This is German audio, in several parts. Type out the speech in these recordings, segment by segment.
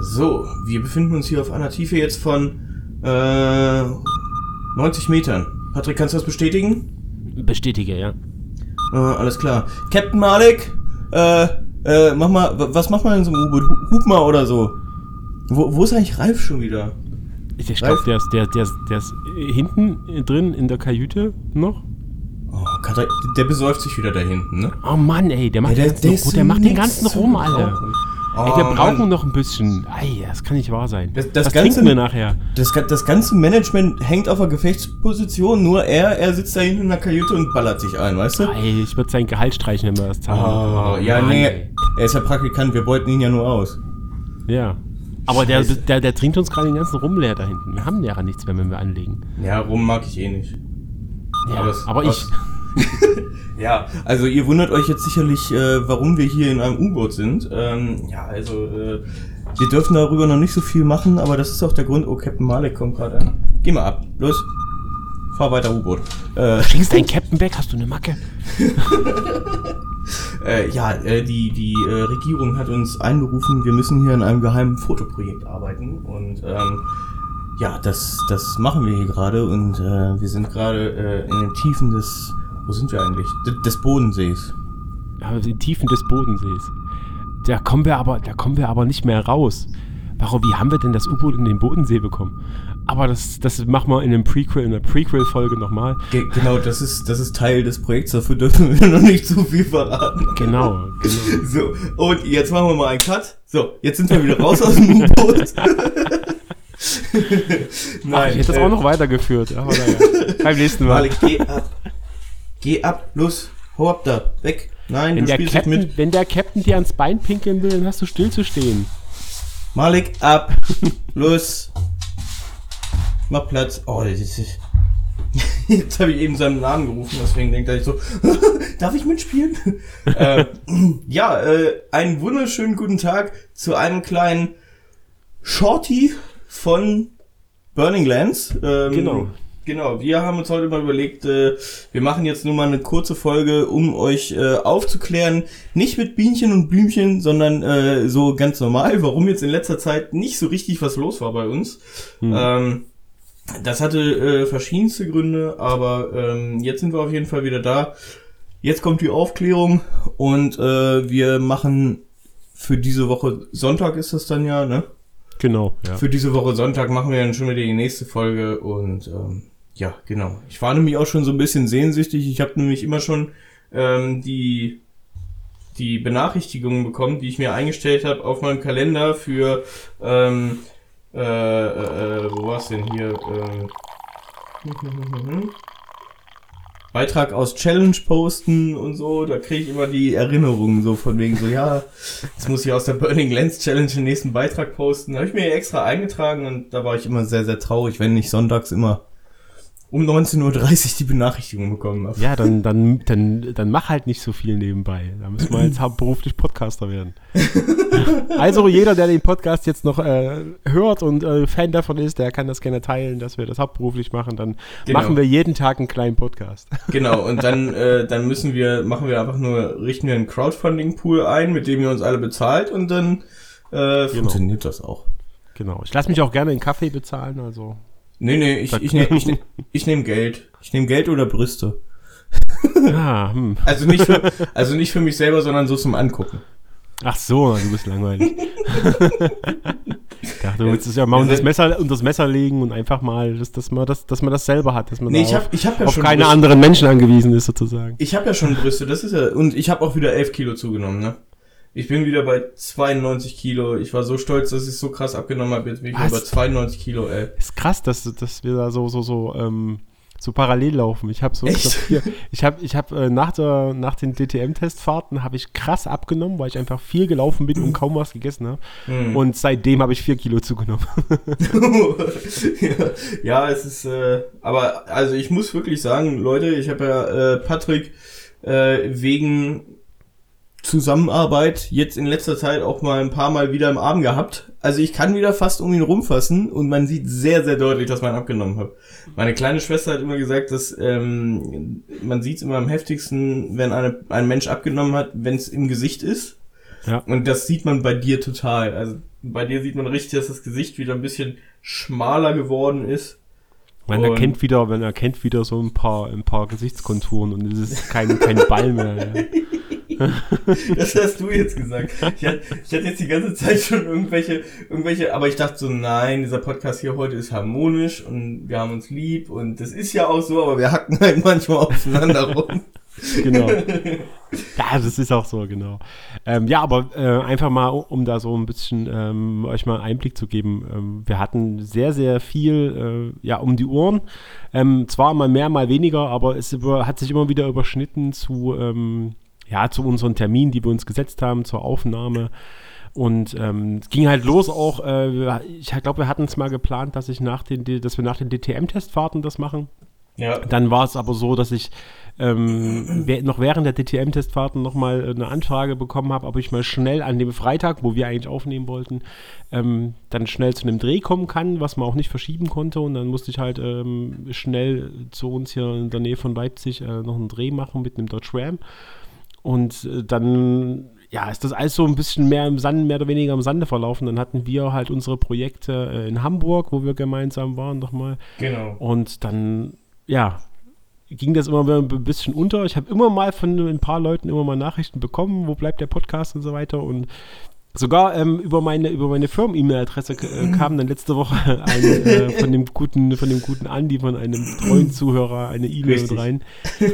So, wir befinden uns hier auf einer Tiefe jetzt von äh, 90 Metern. Patrick, kannst du das bestätigen? Bestätige, ja. Äh, alles klar. Captain Malik, äh, äh, mach mal, was macht man in so einem U-Boot? Hu- Hub mal oder so. Wo, wo ist eigentlich Ralf schon wieder? Ich glaube, der ist, der, der, ist- der ist hinten drin in der Kajüte noch. Oh, Katha, der besäuft sich wieder da hinten, ne? Oh Mann, ey, der macht, Ja, den ganzen, ist der macht den ganzen rum, Alter. Ey, Oh, wir brauchen Mann. noch ein bisschen. Ei, das kann nicht wahr sein. Das- das Was Ganze- trinken wir nachher? Das, das ganze Management hängt auf der Gefechtsposition, nur er, er sitzt da hinten in der Kajüte und ballert sich ein, weißt du? Ey, ich würde sein Gehalt streichen, wenn wir das zahlen. Oh, ja, Mann, nee, er ist ja Praktikant, wir beuten ihn ja nur aus. Ja. Aber der, der, der trinkt uns gerade den ganzen Rum leer da hinten. Wir haben ja nichts mehr, wenn wir anlegen. Ja, rum mag ich eh nicht. Ja, Aber aber, es- ich. Ja, also ihr wundert euch jetzt sicherlich, äh, warum wir hier in einem U-Boot sind. Ähm, ja, also äh, wir dürfen darüber noch nicht so viel machen, aber das ist auch der Grund. Oh, Captain Malik kommt gerade an. Geh mal ab, los. Fahr weiter U-Boot. Äh, Schießt dein Captain weg? Hast du eine Macke? äh, ja, äh, die, die äh, Regierung hat uns einberufen, wir müssen hier in einem geheimen Fotoprojekt arbeiten und ähm, ja, das, das machen wir hier gerade und äh, wir sind gerade äh, in den Tiefen des, wo sind wir eigentlich? D des Bodensees. Ja, die Tiefen des Bodensees. Da kommen wir aber, da kommen wir aber nicht mehr raus. Warum, wie haben wir denn das U-Boot in den Bodensee bekommen? Aber das, das machen wir in einem Prequel, in der Prequel-Folge nochmal. Ge genau, das ist, das ist Teil des Projekts, dafür dürfen wir noch nicht zu viel verraten. Genau, genau. So, und jetzt machen wir mal einen Cut. So, jetzt sind wir wieder raus aus dem U-Boot. Ach, ich hätte das äh, auch noch weitergeführt. Aber naja, beim nächsten Mal. Malik, geh ab. Los, hau ab da, weg. Nein, Wenn du spielst nicht Captain, mit. wenn der Captain dir ans Bein pinkeln will, dann hast du stillzustehen. Malik, ab, los. Mach Platz. Oh, das ist... Jetzt habe ich eben seinen Namen gerufen, deswegen denkt er sich so, darf ich mitspielen? äh, ja, äh, einen wunderschönen guten Tag zu einem kleinen Shorty von Burning Lands. Ähm, Genau. Genau, wir haben uns heute mal überlegt, äh, wir machen jetzt nur mal eine kurze Folge, um euch äh, aufzuklären, nicht mit Bienchen und Blümchen, sondern äh, so ganz normal, warum jetzt in letzter Zeit nicht so richtig was los war bei uns. Ähm, das hatte äh, verschiedenste Gründe, aber ähm, jetzt sind wir auf jeden Fall wieder da. Jetzt kommt die Aufklärung und äh, wir machen für diese Woche, Sonntag ist das dann ja, ne? Genau, ja. Für diese Woche Sonntag machen wir dann schon wieder die nächste Folge und ähm, ja, genau. Ich war nämlich auch schon so ein bisschen sehnsüchtig. Ich habe nämlich immer schon ähm, die die Benachrichtigungen bekommen, die ich mir eingestellt habe auf meinem Kalender für ähm, äh, äh, äh, wo war's denn hier? Ähm, Beitrag aus Challenge posten und so, da kriege ich immer die Erinnerungen so von wegen so, ja, jetzt muss ich aus der Burning Lens Challenge den nächsten Beitrag posten. Da habe ich mir extra eingetragen und da war ich immer sehr, sehr traurig, wenn ich sonntags immer um 19.30 Uhr die Benachrichtigung bekommen habe. Ja, dann, dann, dann, dann mach halt nicht so viel nebenbei. Da müssen wir jetzt hauptberuflich Podcaster werden. also jeder, der den Podcast jetzt noch äh, hört und äh, Fan davon ist, der kann das gerne teilen, dass wir das hauptberuflich machen. Dann Genau. machen wir jeden Tag einen kleinen Podcast. Genau, und dann, äh, dann müssen wir, machen wir einfach nur, richten wir einen Crowdfunding-Pool ein, mit dem ihr uns alle bezahlt und dann äh, funktioniert das auch. Genau. Ich lasse mich auch gerne in Kaffee bezahlen, also. Nee, nee, ich, ich nehme ich nehm, ich nehm Geld. Ich nehme Geld oder Brüste. Ah, hm. Also nicht für, also nicht für mich selber, sondern so zum Angucken. Ach so, du bist langweilig. ich dachte, du willst es ja mal unter das se- Messer, unter das Messer legen und einfach mal, dass, dass, man, das, dass man das selber hat, dass man Nee, da ich auf, hab, ich hab ja auf keine Brüste. anderen Menschen angewiesen ist, sozusagen. Ich habe ja schon Brüste, das ist ja, und ich habe auch wieder 11 Kilo zugenommen, ne? Ich bin wieder bei 92 Kilo. Ich war so stolz, dass ich so krass abgenommen habe. Jetzt bin ich bei 92 Kilo, ey. Ist krass, dass, dass wir da so, so, so, ähm, so parallel laufen. Ich habe so, ich Echt? hier, ich habe, ich habe äh, nach der, nach den DTM-Testfahrten habe ich krass abgenommen, weil ich einfach viel gelaufen bin und kaum was gegessen habe. Hm. Und seitdem habe ich vier Kilo zugenommen. ja, ja, es ist, äh, aber also ich muss wirklich sagen, Leute, ich habe ja äh, Patrick äh, wegen Zusammenarbeit jetzt in letzter Zeit auch mal ein paar Mal wieder im Arm gehabt. Also ich kann wieder fast um ihn rumfassen und man sieht sehr, sehr deutlich, dass man abgenommen hat. Meine kleine Schwester hat immer gesagt, dass ähm, man sieht es immer am heftigsten, wenn eine, ein Mensch abgenommen hat, wenn es im Gesicht ist. Ja. Und das sieht man bei dir total. Also bei dir sieht man richtig, dass das Gesicht wieder ein bisschen schmaler geworden ist. Man und erkennt wieder, man erkennt wieder so ein paar, ein paar Gesichtskonturen und es ist kein, kein Ball mehr. Ja. das hast du jetzt gesagt. Ich hatte, ich hatte jetzt die ganze Zeit schon irgendwelche, irgendwelche, aber ich dachte so, nein, dieser Podcast hier heute ist harmonisch und wir haben uns lieb und das ist ja auch so, aber wir hacken halt manchmal aufeinander rum. genau. Ja, das ist auch so, genau. Ähm, ja, aber äh, einfach mal, um da so ein bisschen ähm, euch mal Einblick zu geben. Ähm, wir hatten sehr, sehr viel äh, ja, um die Ohren. Ähm, zwar mal mehr, mal weniger, aber es über, hat sich immer wieder überschnitten zu, ähm, ja, zu unseren Terminen, die wir uns gesetzt haben, zur Aufnahme. Und ähm, es ging halt los auch, äh, ich glaube, wir hatten es mal geplant, dass ich nach den, dass wir nach den DTM-Testfahrten das machen. Ja. Dann war es aber so, dass ich ähm, noch während der DTM-Testfahrten nochmal eine Anfrage bekommen habe, ob ich mal schnell an dem Freitag, wo wir eigentlich aufnehmen wollten, ähm, dann schnell zu einem Dreh kommen kann, was man auch nicht verschieben konnte. Und dann musste ich halt ähm, schnell zu uns hier in der Nähe von Leipzig äh, noch einen Dreh machen mit einem Dodge Ram. Und äh, dann ja, ist das alles so ein bisschen mehr im Sande, mehr oder weniger im Sande verlaufen. Dann hatten wir halt unsere Projekte äh, in Hamburg, wo wir gemeinsam waren nochmal. Genau. Und dann, ja, ging das immer ein bisschen unter. Ich habe immer mal von ein paar Leuten immer mal Nachrichten bekommen, wo bleibt der Podcast und so weiter. Und sogar ähm, über meine, über meine Firmen-E-Mail-Adresse äh, kam dann letzte Woche ein, äh, von dem guten, von dem guten Andi, von einem treuen Zuhörer, eine E-Mail rein.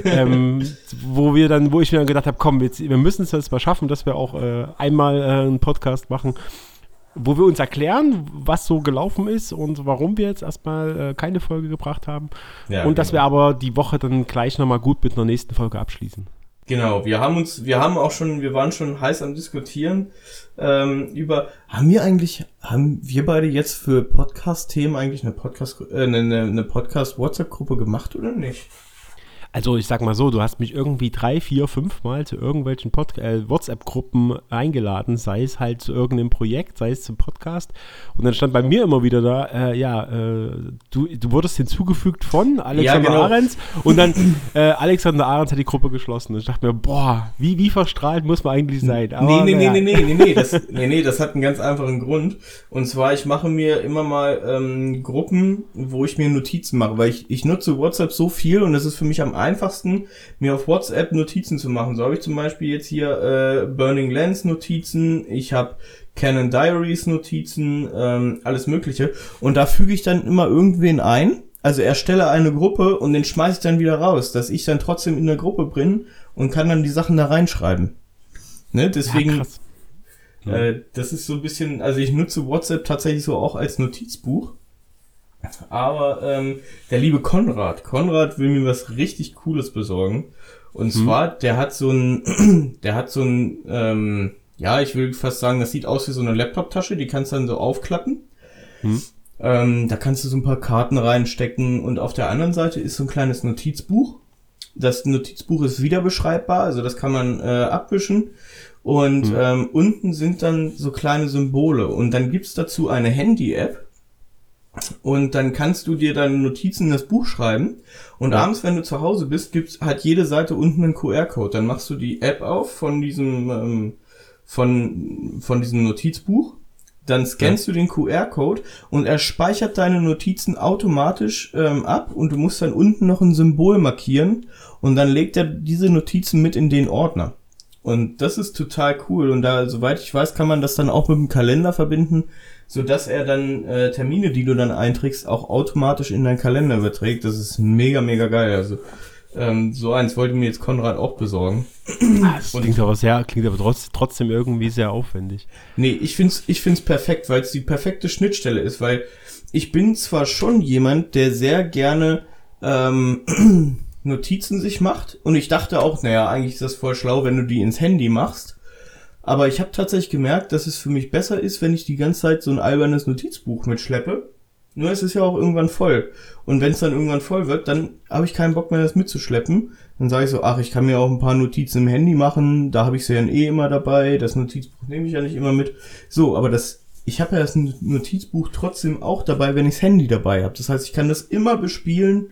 Ähm, wo wir dann, wo ich mir dann gedacht habe, komm, jetzt, wir müssen es jetzt mal schaffen, dass wir auch äh, einmal äh, einen Podcast machen wo wir uns erklären, was so gelaufen ist und warum wir jetzt erstmal äh, keine Folge gebracht haben. Ja, und dass genau. wir aber die Woche dann gleich nochmal gut mit einer nächsten Folge abschließen. Genau, wir haben uns, wir haben auch schon, wir waren schon heiß am Diskutieren ähm, über, haben wir eigentlich, haben wir beide jetzt für Podcast-Themen eigentlich eine Podcast, äh, eine, eine Podcast-WhatsApp-Gruppe gemacht oder nicht? Also ich sag mal so, du hast mich irgendwie drei, vier, fünf Mal zu irgendwelchen äh, WhatsApp-Gruppen eingeladen, sei es halt zu irgendeinem Projekt, sei es zum Podcast. Und dann stand bei mir immer wieder da, äh, ja, äh, du, du wurdest hinzugefügt von Alexander ja, genau. Ahrens und dann äh, Alexander Ahrens hat die Gruppe geschlossen. Und ich dachte mir, boah, wie, wie verstrahlt muss man eigentlich sein? Aber, nee, nee, ja. nee, nee, nee, nee, das, nee, nee, das hat einen ganz einfachen Grund. Und zwar, ich mache mir immer mal ähm, Gruppen, wo ich mir Notizen mache, weil ich, ich nutze WhatsApp so viel und das ist für mich am einfachsten, mir auf WhatsApp Notizen zu machen. So habe ich zum Beispiel jetzt hier äh, Burning Lens Notizen, ich habe Canon Diaries Notizen, ähm, alles Mögliche. Und da füge ich dann immer irgendwen ein. Also erstelle eine Gruppe und den schmeiße ich dann wieder raus, dass ich dann trotzdem in der Gruppe bin und kann dann die Sachen da reinschreiben. Ne? Deswegen, ja, ja. Äh, das ist so ein bisschen, also ich nutze WhatsApp tatsächlich so auch als Notizbuch. Aber ähm, der liebe Konrad, Konrad will mir was richtig Cooles besorgen. Und hm. zwar, der hat so ein, der hat so ein, ähm, ja, ich will fast sagen, das sieht aus wie so eine Laptop-Tasche, die kannst du dann so aufklappen. Hm. Ähm, da kannst du so ein paar Karten reinstecken und auf der anderen Seite ist so ein kleines Notizbuch. Das Notizbuch ist wieder beschreibbar, also das kann man äh, abwischen. Und hm. ähm, unten sind dann so kleine Symbole. Und dann gibt's dazu eine Handy-App und dann kannst du dir deine Notizen in das Buch schreiben. Und ja. abends, wenn du zu Hause bist, gibt's hat jede Seite unten einen QR-Code. Dann machst du die App auf von diesem ähm, von von diesem Notizbuch. Dann scannst ja. du den QR-Code und er speichert deine Notizen automatisch ähm, ab und du musst dann unten noch ein Symbol markieren und dann legt er diese Notizen mit in den Ordner. Und das ist total cool. Und da, soweit ich weiß, kann man das dann auch mit dem Kalender verbinden so dass er dann äh, Termine, die du dann einträgst, auch automatisch in deinen Kalender überträgt. Das ist mega, mega geil. Also ähm, so eins wollte mir jetzt Konrad auch besorgen. Ah, das klingt aber sehr, klingt aber trotz, trotzdem irgendwie sehr aufwendig. Nee, ich find's, ich find's perfekt, weil es die perfekte Schnittstelle ist, weil ich bin zwar schon jemand, der sehr gerne ähm, Notizen sich macht und ich dachte auch, naja, eigentlich ist das voll schlau, wenn du die ins Handy machst. Aber ich habe tatsächlich gemerkt, dass es für mich besser ist, wenn ich die ganze Zeit so ein albernes Notizbuch mitschleppe. Nur es ist ja auch irgendwann voll. Und wenn es dann irgendwann voll wird, dann habe ich keinen Bock mehr, das mitzuschleppen. Dann sage ich so, ach, ich kann mir auch ein paar Notizen im Handy machen, da habe ich sie ja eh immer dabei, das Notizbuch nehme ich ja nicht immer mit. So, aber das, ich habe ja das Notizbuch trotzdem auch dabei, wenn ich das Handy dabei habe. Das heißt, ich kann das immer bespielen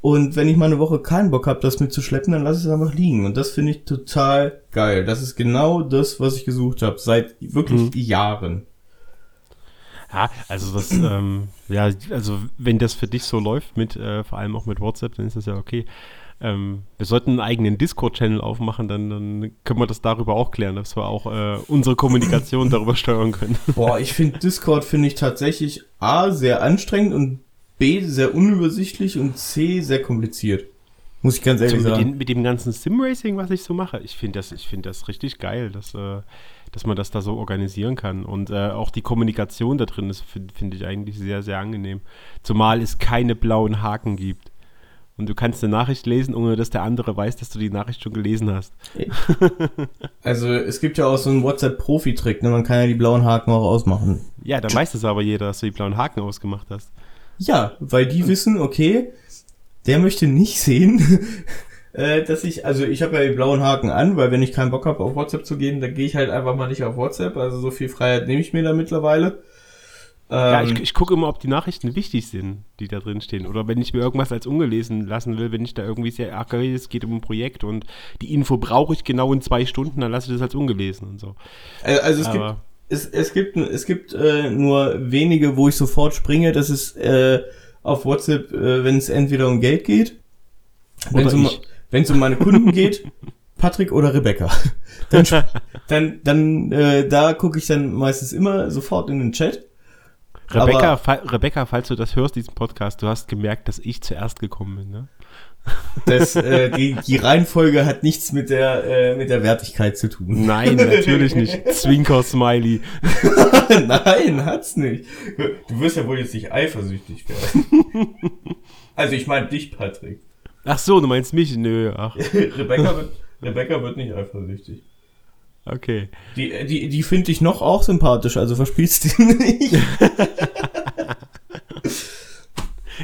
Und wenn ich mal eine Woche keinen Bock habe, das mitzuschleppen, dann lasse ich es einfach liegen. Und das finde ich total geil. Das ist genau das, was ich gesucht habe, seit wirklich mhm. Jahren. Ja, also das, ähm, ja, also wenn das für dich so läuft, mit, äh, vor allem auch mit WhatsApp, dann ist das ja okay. Ähm, wir sollten einen eigenen Discord-Channel aufmachen, dann, dann können wir das darüber auch klären, dass wir auch äh, unsere Kommunikation darüber steuern können. Boah, ich finde Discord finde ich tatsächlich A sehr anstrengend und B sehr unübersichtlich und C sehr kompliziert. Muss ich ganz ehrlich so, sagen. Mit, den, mit dem ganzen Sim-Racing, was ich so mache, ich finde das, find das richtig geil, dass, äh, dass man das da so organisieren kann. Und äh, auch die Kommunikation da drin ist, finde find ich eigentlich sehr, sehr angenehm. Zumal es keine blauen Haken gibt. Und du kannst eine Nachricht lesen, ohne dass der andere weiß, dass du die Nachricht schon gelesen hast. Also es gibt ja auch so einen WhatsApp-Profi-Trick, ne? man kann ja die blauen Haken auch ausmachen. Ja, dann weiß es aber jeder, dass du die blauen Haken ausgemacht hast. Ja, weil die wissen, okay, der möchte nicht sehen, äh, dass ich, also ich habe ja die blauen Haken an, weil wenn ich keinen Bock habe, auf WhatsApp zu gehen, dann gehe ich halt einfach mal nicht auf WhatsApp. Also so viel Freiheit nehme ich mir da mittlerweile. ja, ich, ähm, ich gucke immer, ob die Nachrichten wichtig sind, die da drin stehen. Oder wenn ich mir irgendwas als ungelesen lassen will, wenn ich da irgendwie sehr ärgere, es geht um ein Projekt und die Info brauche ich genau in zwei Stunden, dann lasse ich das als ungelesen und so. Äh, also es Aber gibt es, es gibt, es gibt äh, nur wenige, wo ich sofort springe. Das ist äh, auf WhatsApp, äh, wenn es entweder um Geld geht, wenn es um, wenn's um meine Kunden geht, Patrick oder Rebecca. Dann, dann, dann äh, da gucke ich dann meistens immer sofort in den Chat. Rebecca, fa Rebecca, falls du das hörst, diesen Podcast, du hast gemerkt, dass ich zuerst gekommen bin, ne? Das, äh, die, die Reihenfolge hat nichts mit der, äh, mit der Wertigkeit zu tun. Nein, natürlich nicht. Zwinker-Smiley. Nein, hat's nicht. Du wirst ja wohl jetzt nicht eifersüchtig werden. Also ich meine dich, Patrick. Ach so, du meinst mich? Nö, ach. Rebecca, wird, Rebecca wird nicht eifersüchtig. Okay. Die, die, die finde ich noch auch sympathisch, also verspielst du nicht.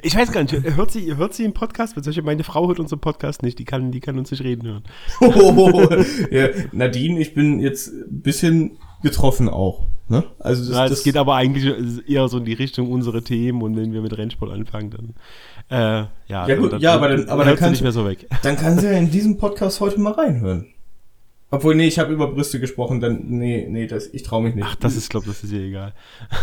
Ich weiß gar nicht, hört sie, hört sie einen Podcast? Meine Frau hört unseren Podcast nicht, die kann, die kann uns nicht reden hören. Oh, ja, Nadine, ich bin jetzt ein bisschen getroffen auch. Ne? Also das, ja, das, geht aber eigentlich eher so in die Richtung unsere Themen und wenn wir mit Rennsport anfangen, dann äh, ja, ja, gut, dann, ja, aber dann, aber dann, kann sie nicht mehr so weg. Dann kann sie ja in diesem Podcast heute mal reinhören. Obwohl, nee, ich habe über Brüste gesprochen, dann, nee, nee, das, ich traue mich nicht. Ach, das ist, glaube das ist ihr egal.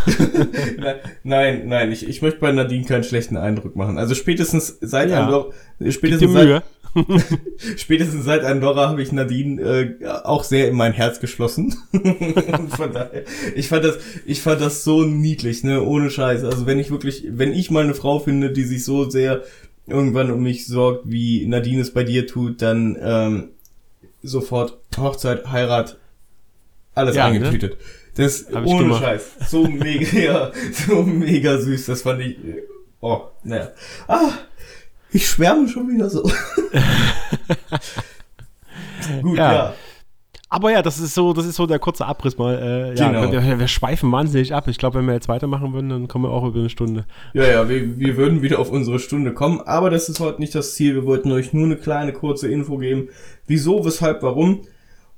nein, nein, ich, ich möchte bei Nadine keinen schlechten Eindruck machen. Also spätestens seit ja. Andorra, spätestens seit, spätestens seit Andorra habe ich Nadine äh, auch sehr in mein Herz geschlossen. Von daher, ich fand das, ich fand das so niedlich, ne, ohne Scheiß. Also wenn ich wirklich, wenn ich mal eine Frau finde, die sich so sehr irgendwann um mich sorgt, wie Nadine es bei dir tut, dann, ähm, sofort Hochzeit, Heirat, alles ja, ne? eingetütet. Ne? Das Hab ohne Scheiß. So mega, ja, so mega süß. Das fand ich. Oh, naja. Ah, ich schwärme schon wieder so. Gut, ja. ja. Aber ja, das ist so, das ist so der kurze Abriss mal. Äh, ja, genau. wir, wir, schweifen wahnsinnig ab. Ich glaube, wenn wir jetzt weitermachen würden, dann kommen wir auch über eine Stunde. Ja, ja, wir, wir würden wieder auf unsere Stunde kommen. Aber das ist heute nicht das Ziel. Wir wollten euch nur eine kleine kurze Info geben. Wieso, weshalb, warum.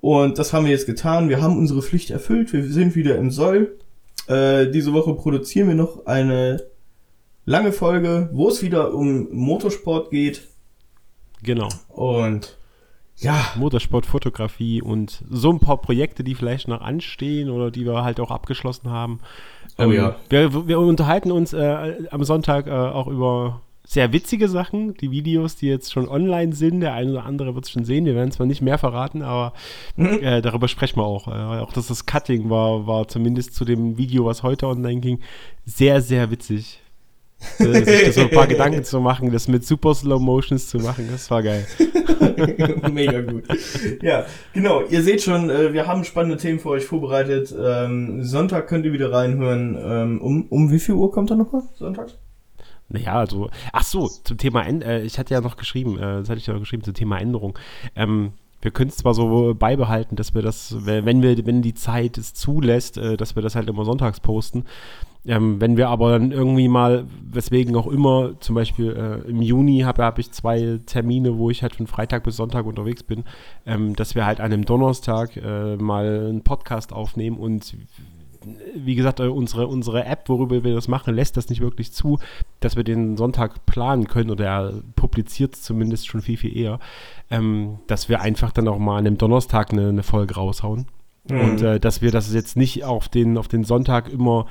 Und das haben wir jetzt getan. Wir haben unsere Pflicht erfüllt. Wir sind wieder im Soll. Äh, diese Woche produzieren wir noch eine lange Folge, wo es wieder um Motorsport geht. Genau. Und ja. Motorsportfotografie und so ein paar Projekte, die vielleicht noch anstehen oder die wir halt auch abgeschlossen haben. Oh ähm, ja. Wir, wir unterhalten uns äh, am Sonntag äh, auch über sehr witzige Sachen, die Videos, die jetzt schon online sind. Der eine oder andere wird es schon sehen. Wir werden zwar nicht mehr verraten, aber mhm. äh, darüber sprechen wir auch. Äh, auch dass das Cutting war, war zumindest zu dem Video, was heute online ging, sehr, sehr witzig. Äh, sich da so ein paar Gedanken zu machen, das mit super Slow Motions zu machen, das war geil. Mega gut. Ja, genau. Ihr seht schon, äh, wir haben spannende Themen für euch vorbereitet. Ähm, Sonntag könnt ihr wieder reinhören. Ähm, um, um wie viel Uhr kommt er nochmal? Sonntag? Naja, also, ach so, zum Thema, äh, ich hatte ja noch geschrieben, äh, das hatte ich ja noch geschrieben, zum Thema Änderung. Ähm, wir können es zwar so beibehalten, dass wir das, wenn wir, wenn die Zeit es zulässt, äh, dass wir das halt immer sonntags posten. Ähm, wenn wir aber dann irgendwie mal, weswegen auch immer, zum Beispiel äh, im Juni habe hab ich zwei Termine, wo ich halt von Freitag bis Sonntag unterwegs bin, ähm, dass wir halt an einem Donnerstag äh, mal einen Podcast aufnehmen und wie gesagt, äh, unsere, unsere App, worüber wir das machen, lässt das nicht wirklich zu. dass wir den Sonntag planen können oder er publiziert zumindest schon viel, viel eher, ähm, dass wir einfach dann auch mal an dem Donnerstag eine, eine Folge raushauen. Mhm. Und äh, dass wir das jetzt nicht auf den, auf den Sonntag immer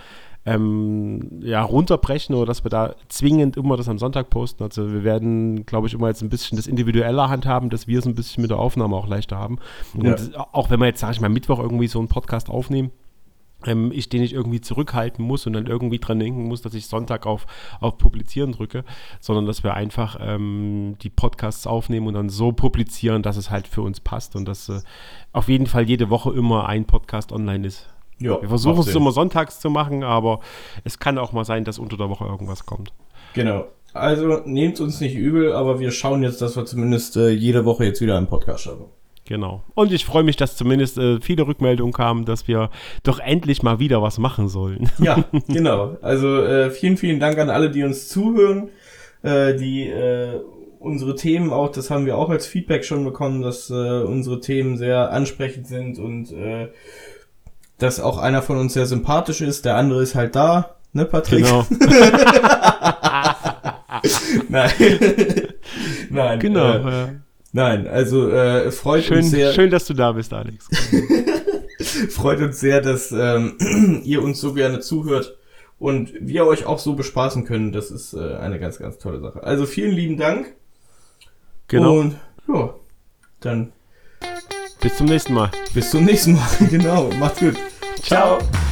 ähm, ja, runterbrechen oder dass wir da zwingend immer das am Sonntag posten. Also wir werden, glaube ich, immer jetzt ein bisschen das individuelle handhaben, dass wir es ein bisschen mit der Aufnahme auch leichter haben. Und ja. auch wenn wir jetzt, sage ich mal, Mittwoch irgendwie so einen Podcast aufnehmen, ähm, ich den nicht irgendwie zurückhalten muss und dann irgendwie dran denken muss, dass ich Sonntag auf, auf Publizieren drücke, sondern dass wir einfach ähm, die Podcasts aufnehmen und dann so publizieren, dass es halt für uns passt und dass äh, auf jeden Fall jede Woche immer ein Podcast online ist. Ja, wir versuchen es immer sonntags zu machen, aber es kann auch mal sein, dass unter der Woche irgendwas kommt. Genau. Also nehmt uns nicht übel, aber wir schauen jetzt, dass wir zumindest äh, jede Woche jetzt wieder einen Podcast schaffen. Genau. Und ich freue mich, dass zumindest äh, viele Rückmeldungen kamen, dass wir doch endlich mal wieder was machen sollen. Ja, genau. Also äh, vielen, vielen Dank an alle, die uns zuhören, äh, die äh, unsere Themen auch, das haben wir auch als Feedback schon bekommen, dass äh, unsere Themen sehr ansprechend sind und äh, dass auch einer von uns sehr sympathisch ist, der andere ist halt da, ne, Patrick? Genau. Nein. Nein. Genau. Äh, ja. Nein, also äh, freut schön, uns sehr. Schön, dass du da bist, Alex. freut uns sehr, dass ähm, ihr uns so gerne zuhört und wir euch auch so bespaßen können. Das ist äh, eine ganz, ganz tolle Sache. Also vielen lieben Dank. Genau. Und ja, dann bis zum nächsten Mal. Bis zum nächsten Mal, genau. Macht's gut. Ciao. Ciao.